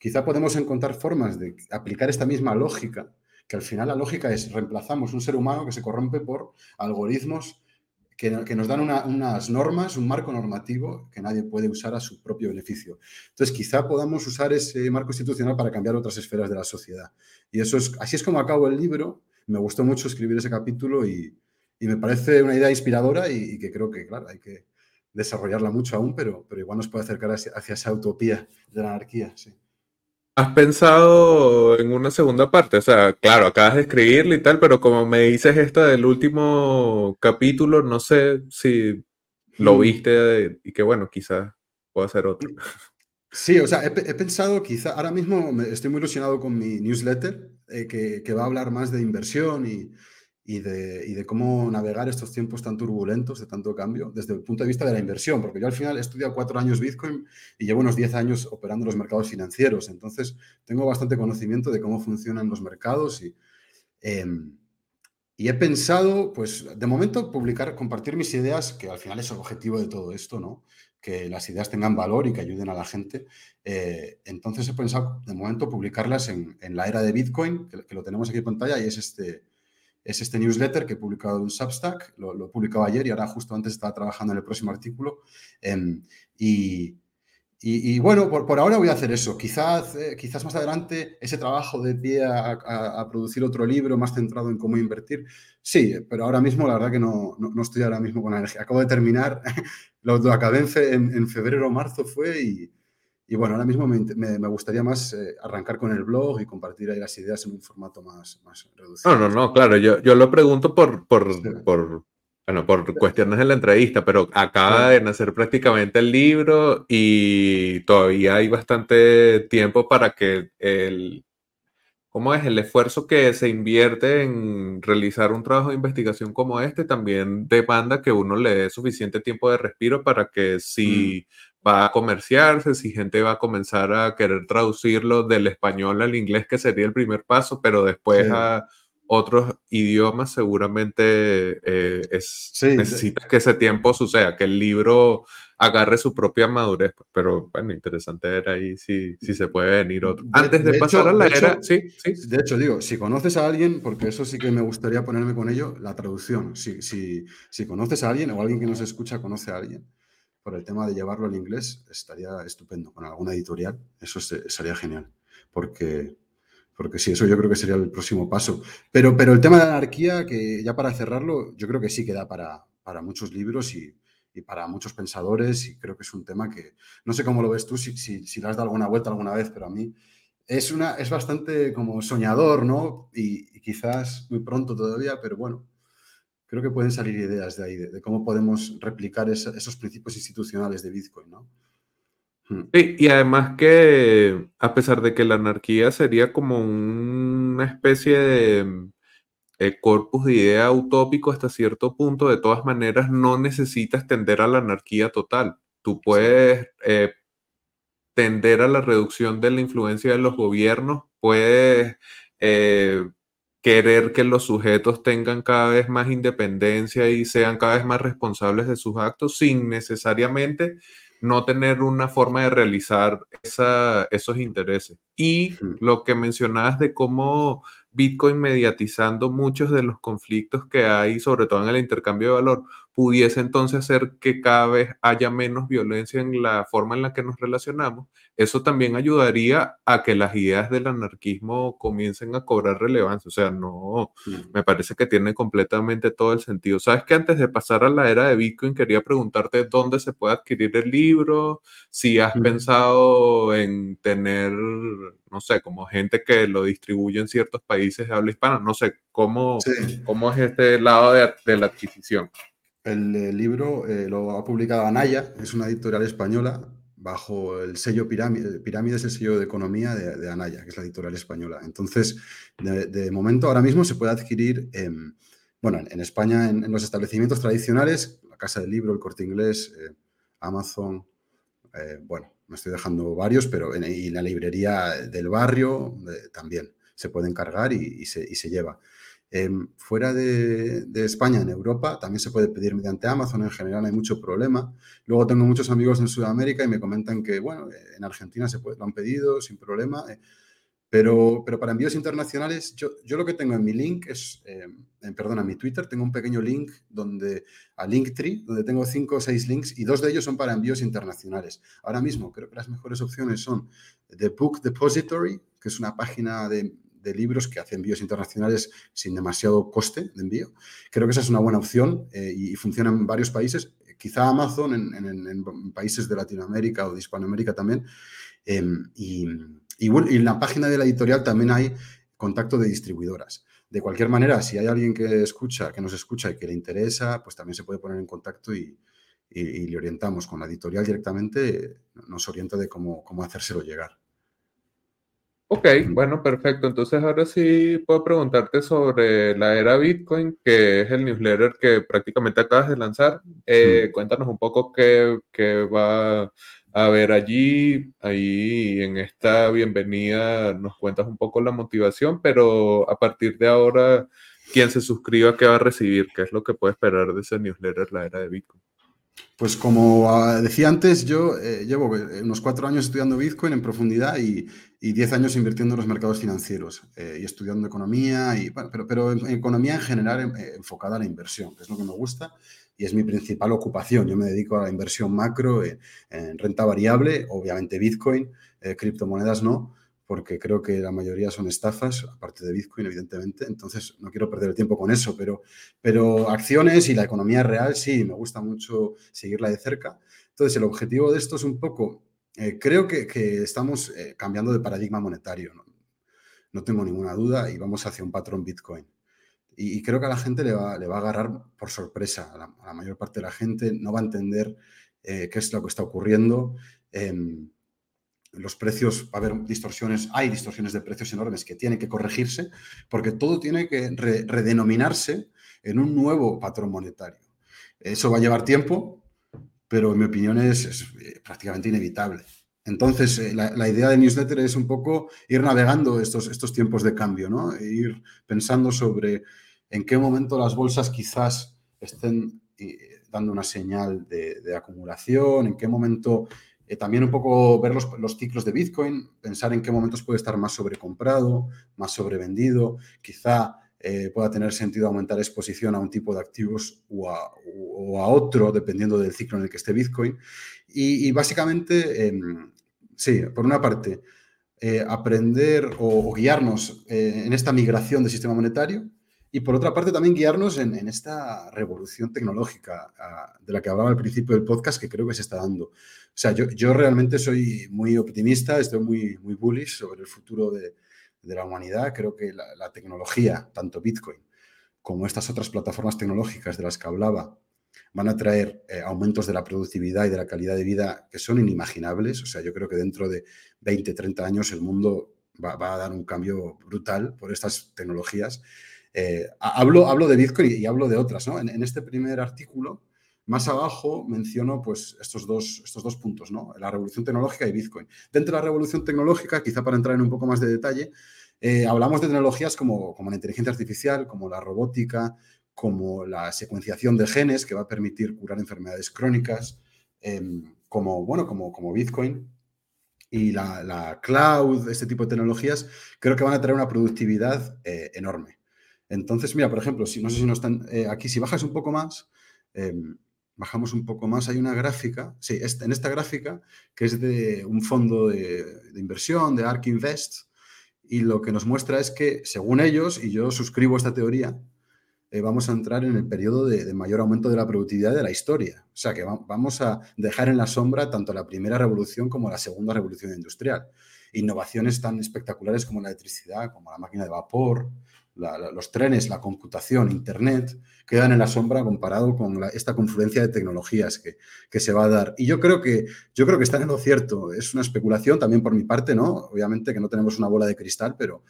Quizá podemos encontrar formas de aplicar esta misma lógica, que al final la lógica es reemplazamos un ser humano que se corrompe por algoritmos que, nos dan unas normas, un marco normativo que nadie puede usar a su propio beneficio. Entonces, quizá podamos usar ese marco institucional para cambiar otras esferas de la sociedad. Y eso es, así es como acabo el libro. Me gustó mucho escribir ese capítulo y, me parece una idea inspiradora y, que creo que, claro, hay que desarrollarla mucho aún, pero, pero igual nos puede acercar hacia, hacia esa utopía de la anarquía. Sí. ¿Has pensado en una segunda parte? O sea, claro, acabas de escribirlo y tal, pero como me dices esta del último capítulo, no sé si lo mm. viste y que bueno, quizás pueda ser otro. Sí, o sea, he, pensado quizá, ahora mismo estoy muy ilusionado con mi newsletter, eh, que, que, va a hablar más de inversión y, y de, cómo navegar estos tiempos tan turbulentos, de tanto cambio, desde el punto de vista de la inversión, porque yo al final he estudiado cuatro años Bitcoin y llevo unos diez años operando los mercados financieros, entonces tengo bastante conocimiento de cómo funcionan los mercados y, em, y he pensado, pues de momento, publicar, compartir mis ideas, que al final es el objetivo de todo esto, ¿no? que las ideas tengan valor y que ayuden a la gente. Eh, entonces he pensado de momento publicarlas en, la era de Bitcoin, que, lo tenemos aquí en pantalla, y es este, es este newsletter que he publicado en Substack, lo, lo he publicado ayer y ahora justo antes estaba trabajando en el próximo artículo. Em, y, y, bueno, por, ahora voy a hacer eso. Quizás, eh, quizás más adelante ese trabajo de pie a, producir otro libro más centrado en cómo invertir. Sí, pero ahora mismo la verdad que no, no, estoy ahora mismo con la energía. Acabo de terminar, lo, acabé en, en, febrero o marzo fue y, y, bueno, ahora mismo me, me, gustaría más eh, arrancar con el blog y compartir ahí las ideas en un formato más, más reducido. No, no, no, claro, yo, yo lo pregunto por, por, por bueno, por cuestiones de la entrevista, pero acaba de nacer prácticamente el libro y todavía hay bastante tiempo para que el, ¿cómo es? El esfuerzo que se invierte en realizar un trabajo de investigación como este también demanda que uno le dé suficiente tiempo de respiro para que si mm. Va a comerciarse, si gente va a comenzar a querer traducirlo del español al inglés, que sería el primer paso, pero después a otros idiomas seguramente eh, es, necesitas que ese tiempo suceda, que el libro agarre su propia madurez, pero bueno, interesante era ahí si, si se puede venir otro. Antes de, pasar a la era, sí, sí. De hecho, digo, si conoces a alguien, porque eso sí que me gustaría ponerme con ello, la traducción. Si, si, si conoces a alguien o alguien que nos escucha conoce a alguien, por el tema de llevarlo al inglés, estaría estupendo. Con alguna editorial, eso sería genial, porque porque sí, eso yo creo que sería el próximo paso. Pero, pero el tema de la anarquía, que ya para cerrarlo, yo creo que sí queda para, para muchos libros y, y, para muchos pensadores y creo que es un tema que, no sé cómo lo ves tú, si, si, si le has dado alguna vuelta alguna vez, pero a mí es, una, es bastante como soñador, ¿no? Y, quizás muy pronto todavía, pero bueno, creo que pueden salir ideas de ahí, de, de cómo podemos replicar esos principios institucionales de Bitcoin, ¿no? Mm. Sí, y además que a pesar de que la anarquía sería como una especie de eh, corpus de idea utópico hasta cierto punto, de todas maneras no necesitas tender a la anarquía total. Tú puedes eh, tender a la reducción de la influencia de los gobiernos, puedes eh, querer que los sujetos tengan cada vez más independencia y sean cada vez más responsables de sus actos sin necesariamente no tener una forma de realizar esos intereses. Y lo que mencionabas de cómo Bitcoin mediatizando muchos de los conflictos que hay, sobre todo en el intercambio de valor, pudiese entonces hacer que cada vez haya menos violencia en la forma en la que nos relacionamos, eso también ayudaría a que las ideas del anarquismo comiencen a cobrar relevancia. O sea, no, me parece que tiene completamente todo el sentido. Sabes que antes de pasar a la era de Bitcoin, quería preguntarte dónde se puede adquirir el libro, si has pensado en tener no sé, como gente que lo distribuye en ciertos países de habla hispana. No sé, ¿cómo, cómo es este lado de, la adquisición? El, libro eh, lo ha publicado Anaya, es una editorial española, bajo el sello Pirámide, Pirámide es el sello de economía de, Anaya, que es la editorial española. Entonces, de, momento, ahora mismo se puede adquirir, en, bueno, en España, en, los establecimientos tradicionales, la Casa del Libro, el Corte Inglés, eh, Amazon, eh, bueno, me estoy dejando varios, pero en, y la librería del barrio eh, también se puede encargar y, se, lleva. Em, fuera de, España, en Europa, también se puede pedir mediante Amazon. En general hay mucho problema. Luego tengo muchos amigos en Sudamérica y me comentan que, bueno, en Argentina se lo han pedido sin problema. Eh, pero, pero para envíos internacionales, yo, yo lo que tengo en mi link es, eh, perdón, en mi Twitter tengo un pequeño link donde, a Linktree, donde tengo cinco o seis links y dos de ellos son para envíos internacionales. Ahora mismo creo que las mejores opciones son The Book Depository, que es una página de, de libros que hace envíos internacionales sin demasiado coste de envío. Creo que esa es una buena opción eh, y, funciona en varios países. Quizá Amazon en, en, países de Latinoamérica o de Hispanoamérica también. Em, y y, en la página de la editorial también hay contacto de distribuidoras. De cualquier manera, si hay alguien que escucha, que nos escucha y que le interesa, pues también se puede poner en contacto y, le orientamos con la editorial directamente, nos orienta de cómo, cómo hacérselo llegar. Ok, bueno, perfecto. Entonces ahora sí puedo preguntarte sobre la era Bitcoin, que es el newsletter que prácticamente acabas de lanzar. Eh, cuéntanos un poco qué, qué va a ver, allí, ahí en esta bienvenida nos cuentas un poco la motivación, pero a partir de ahora, quien se suscriba, ¿qué va a recibir? ¿Qué es lo que puede esperar de ese newsletter, la era de Bitcoin? Pues como ah, decía antes, yo eh, llevo eh, unos cuatro años estudiando Bitcoin en profundidad y, diez años invirtiendo en los mercados financieros eh, y estudiando economía, y, pero, pero en, economía en general enfocada a la inversión, que es lo que me gusta y es mi principal ocupación. Yo me dedico a la inversión macro en, renta variable, obviamente Bitcoin, criptomonedas no, porque creo que la mayoría son estafas, aparte de Bitcoin, evidentemente. Entonces, no quiero perder el tiempo con eso, pero, pero acciones y la economía real sí, me gusta mucho seguirla de cerca. Entonces, el objetivo de esto es un poco, eh, creo que, estamos eh, cambiando de paradigma monetario, ¿no? tengo ninguna duda, y vamos hacia un patrón Bitcoin. Y, creo que a la gente le va, le va a agarrar por sorpresa. A la, mayor parte de la gente no va a entender eh, qué es lo que está ocurriendo. Em, los precios, va a haber distorsiones, hay distorsiones de precios enormes que tienen que corregirse, porque todo tiene que redenominarse en un nuevo patrón monetario. Eso va a llevar tiempo, pero en mi opinión es, eh, prácticamente inevitable. Entonces, eh, la, idea de newsletter es un poco ir navegando estos, estos tiempos de cambio, ¿no? E ir pensando sobre en qué momento las bolsas quizás estén eh, dando una señal de, de acumulación, en qué momento eh, también un poco ver los, ciclos de Bitcoin, pensar en qué momentos puede estar más sobrecomprado, más sobrevendido, quizá eh, pueda tener sentido aumentar exposición a un tipo de activos o a, otro, dependiendo del ciclo en el que esté Bitcoin. Y, básicamente, em, sí, por una parte, eh, aprender o, guiarnos en esta migración del sistema monetario y por otra parte también guiarnos en, esta revolución tecnológica ah, de la que hablaba al principio del podcast que creo que se está dando. O sea, yo, yo realmente soy muy optimista, estoy muy, muy bullish sobre el futuro de, de la humanidad. Creo que la, tecnología, tanto Bitcoin como estas otras plataformas tecnológicas de las que hablaba, van a traer eh, aumentos de la productividad y de la calidad de vida que son inimaginables. O sea, yo creo que dentro de 20, 30 años el mundo va, va a dar un cambio brutal por estas tecnologías eh, hablo, hablo de Bitcoin y, hablo de otras. ¿no? En, este primer artículo, más abajo, menciono pues, estos, dos, estos dos puntos, ¿no? la revolución tecnológica y Bitcoin. Dentro de la revolución tecnológica, quizá para entrar en un poco más de detalle, eh, hablamos de tecnologías como, como la inteligencia artificial, como la robótica, como la secuenciación de genes, que va a permitir curar enfermedades crónicas, em, como, bueno, como, como Bitcoin, y la, cloud, este tipo de tecnologías, creo que van a traer una productividad eh, enorme. Entonces, mira, por ejemplo, si no sé si no están eh, aquí, si bajas un poco más, em, bajamos un poco más, hay una gráfica, sí, este, en esta gráfica, que es de un fondo de, inversión, de ARK Invest, y lo que nos muestra es que, según ellos, y yo suscribo esta teoría, eh, vamos a entrar en el periodo de, mayor aumento de la productividad de la historia. O sea, que vamos a dejar en la sombra tanto la primera revolución como la segunda revolución industrial. Innovaciones tan espectaculares como la electricidad, como la máquina de vapor, los trenes, la computación, Internet, quedan en la sombra comparado con esta confluencia de tecnologías que, que, se va a dar. Y yo creo, que, yo creo que están en lo cierto. Es una especulación también por mi parte, ¿no? Obviamente que no tenemos una bola de cristal, pero,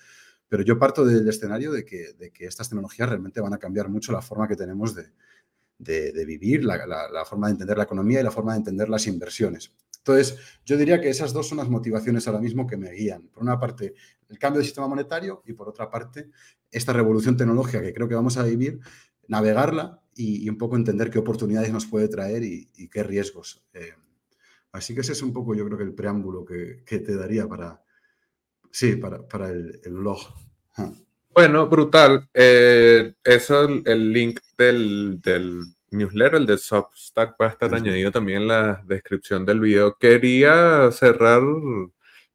pero yo parto del escenario de que, de que estas tecnologías realmente van a cambiar mucho la forma que tenemos de, de, vivir, la, la, forma de entender la economía y la forma de entender las inversiones. Entonces, yo diría que esas dos son las motivaciones ahora mismo que me guían. Por una parte, el cambio de sistema monetario y por otra parte, esta revolución tecnológica que creo que vamos a vivir, navegarla y, un poco entender qué oportunidades nos puede traer y, qué riesgos. Eh, así que ese es un poco, yo creo que el preámbulo que, te daría para, sí, para, el, el blog. Bueno, brutal. Eh, eso, el link del, del newsletter, el de Substack, va a estar añadido también en la descripción del video. Quería cerrar,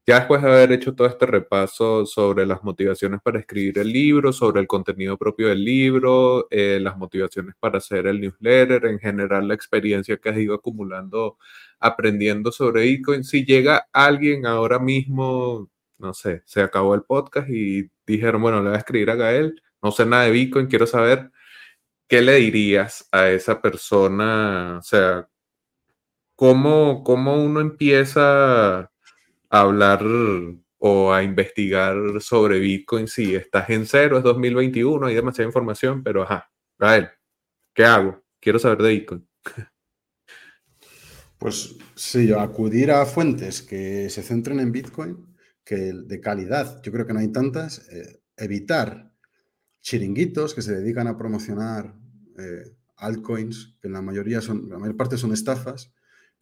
ya después de haber hecho todo este repaso sobre las motivaciones para escribir el libro, sobre el contenido propio del libro, eh, las motivaciones para hacer el newsletter, en general la experiencia que has ido acumulando aprendiendo sobre Bitcoin. Si llega alguien ahora mismo, no sé, se acabó el podcast y dijeron, bueno, le voy a escribir a Gael, no sé nada de Bitcoin, quiero saber ¿qué le dirías a esa persona? O sea, ¿cómo, cómo uno empieza a hablar o a investigar sobre Bitcoin si estás en cero, es 2021, hay demasiada información, pero ajá, Gael, ¿qué hago? Quiero saber de Bitcoin. Pues sí, acudir a fuentes que se centren en Bitcoin, que de calidad, yo creo que no hay tantas, eh, evitar chiringuitos que se dedican a promocionar eh, altcoins, que en la mayoría son, la mayor parte son estafas.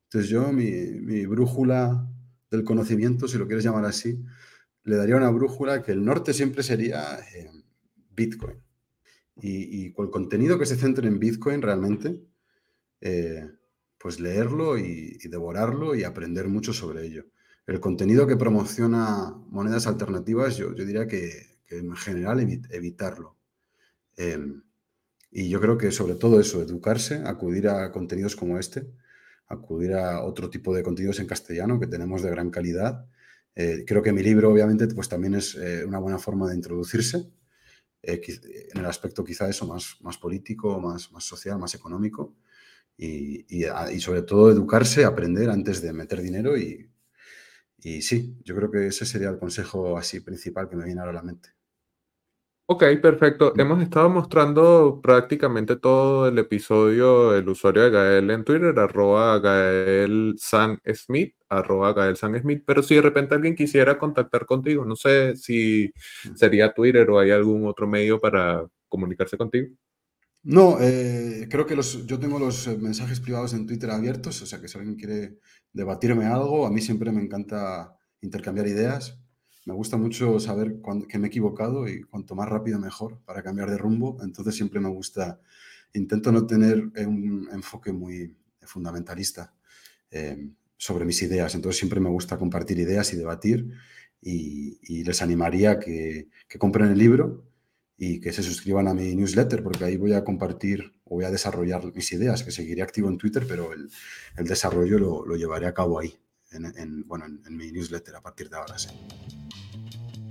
Entonces yo, mi, brújula del conocimiento, si lo quieres llamar así, le daría una brújula que el norte siempre sería eh, Bitcoin. Y, con el contenido que se centre en Bitcoin realmente, eh, pues leerlo y, devorarlo y aprender mucho sobre ello. El contenido que promociona monedas alternativas, yo, diría que, en general evitarlo. Em, y yo creo que sobre todo eso, educarse, acudir a contenidos como este, acudir a otro tipo de contenidos en castellano que tenemos de gran calidad. Eh, creo que mi libro, obviamente, pues también es eh, una buena forma de introducirse eh, en el aspecto quizá eso más, más político, más, más social, más económico. Y, y, sobre todo educarse, aprender antes de meter dinero y, y sí, yo creo que ese sería el consejo así principal que me viene ahora a la mente. Ok, perfecto. Mm. Hemos estado mostrando prácticamente todo el episodio el usuario de Gael en Twitter, arroba Gael San Smith, arroba Gael San Smith, pero si de repente alguien quisiera contactar contigo, no sé si mm. sería Twitter o hay algún otro medio para comunicarse contigo. No, eh, creo que los, yo tengo los eh, mensajes privados en Twitter abiertos, o sea que si alguien quiere debatirme algo, a mí siempre me encanta intercambiar ideas. Me gusta mucho saber que me he equivocado y cuanto más rápido mejor para cambiar de rumbo. Entonces siempre me gusta, intento no tener un enfoque muy fundamentalista eh, sobre mis ideas. Entonces siempre me gusta compartir ideas y debatir y, les animaría que, que compren el libro y que se suscriban a mi newsletter, porque ahí voy a compartir o voy a desarrollar mis ideas, que seguiré activo en Twitter, pero el, desarrollo lo, lo, llevaré a cabo ahí, en, en bueno, en, mi newsletter a partir de ahora. Sí.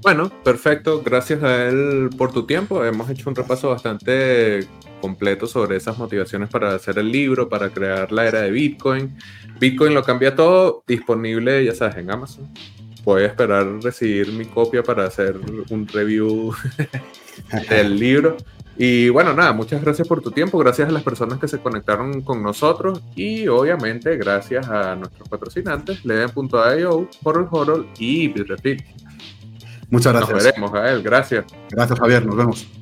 Bueno, perfecto. Gracias a él por tu tiempo. Hemos hecho un repaso bastante completo sobre esas motivaciones para hacer el libro, para crear la era de Bitcoin. Bitcoin lo cambia todo, disponible, ya sabes, en Amazon. Voy a esperar recibir mi copia para hacer un review del libro. Y bueno, nada, muchas gracias por tu tiempo, gracias a las personas que se conectaron con nosotros y obviamente gracias a nuestros patrocinantes, Leven.io, Horror Horror y Bitrefill. Muchas gracias. Nos veremos, Gael, gracias. Gracias, Javier, nos vemos.